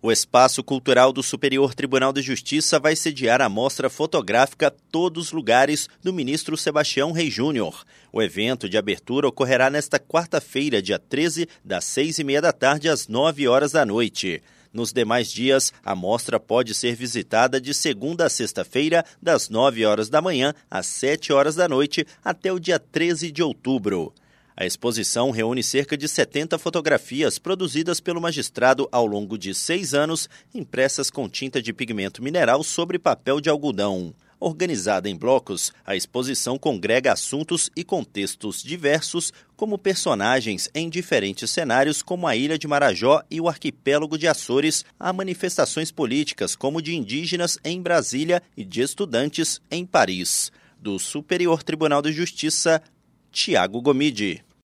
O Espaço Cultural do Superior Tribunal de Justiça vai sediar a mostra fotográfica Todos os Lugares do ministro Sebastião Rei Júnior. O evento de abertura ocorrerá nesta quarta-feira, dia 13, das seis e meia da tarde às nove horas da noite. Nos demais dias, a mostra pode ser visitada de segunda a sexta-feira, das nove horas da manhã às sete horas da noite, até o dia 13 de outubro. A exposição reúne cerca de 70 fotografias produzidas pelo magistrado ao longo de seis anos, impressas com tinta de pigmento mineral sobre papel de algodão. Organizada em blocos, a exposição congrega assuntos e contextos diversos, como personagens em diferentes cenários, como a Ilha de Marajó e o arquipélago de Açores, a manifestações políticas, como de indígenas em Brasília e de estudantes em Paris. Do Superior Tribunal de Justiça, Tiago Gomide.